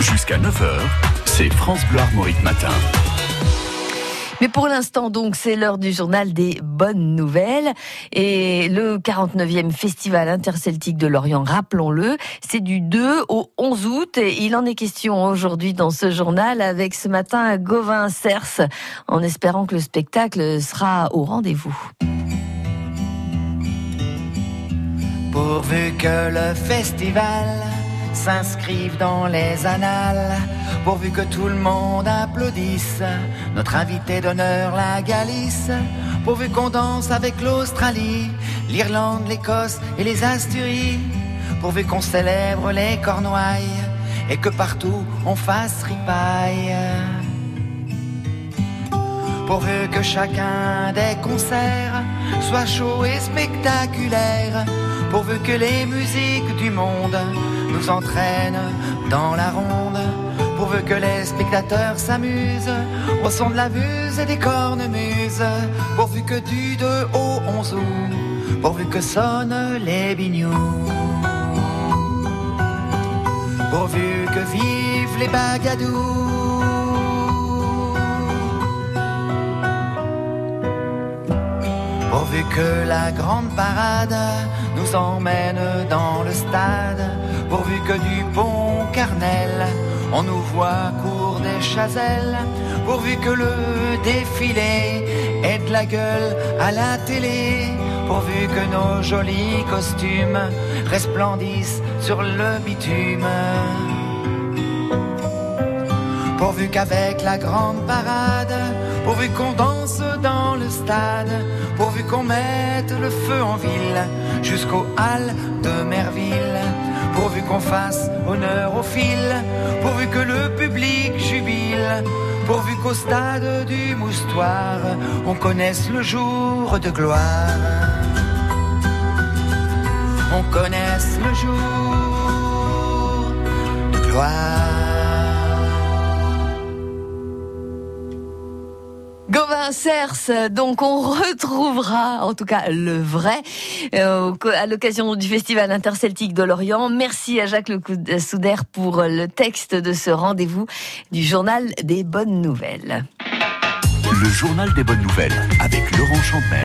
Jusqu'à 9h, c'est France Bleu Armorique Matin. Mais pour l'instant, donc, c'est l'heure du journal des bonnes nouvelles. Et le 49e Festival interceltique de Lorient, rappelons-le, c'est du 2 au 11 août. Et il en est question aujourd'hui dans ce journal avec ce matin Gauvin Cers, en espérant que le spectacle sera au rendez-vous. Pourvu que le festival s'inscrive dans les annales, pourvu que tout le monde applaudisse notre invité d'honneur, la Galice, pourvu qu'on danse avec l'Australie, l'Irlande, l'Écosse et les Asturies, pourvu qu'on célèbre les Cornouailles et que partout on fasse ripaille. Pourvu que chacun des concerts soit chaud et spectaculaire, pourvu que les musiques du monde nous entraînent dans la ronde, pourvu que les spectateurs s'amusent au son de la muse et des cornemuses, pourvu que du 2 au 11 août, pourvu que sonnent les bignous, pourvu que vivent les bagadous. Pourvu que la grande parade nous emmène dans le stade, pourvu que du pont Carnel on nous voit cours des chazelles, pourvu que le défilé ait de la gueule à la télé, pourvu que nos jolis costumes resplendissent sur le bitume. Pourvu qu'avec la grande parade, pourvu qu'on danse dans pourvu qu'on mette le feu en ville jusqu'aux halles de Merville, pourvu qu'on fasse honneur au fil, pourvu que le public jubile, pourvu qu'au stade du moustoir, on connaisse le jour de gloire. On connaisse le jour de gloire. Gauvin Cers, donc on retrouvera en tout cas le vrai euh, à l'occasion du Festival interceltique de Lorient. Merci à Jacques Le Souder pour le texte de ce rendez-vous du journal des bonnes nouvelles. Le journal des bonnes nouvelles avec Laurent Champmer.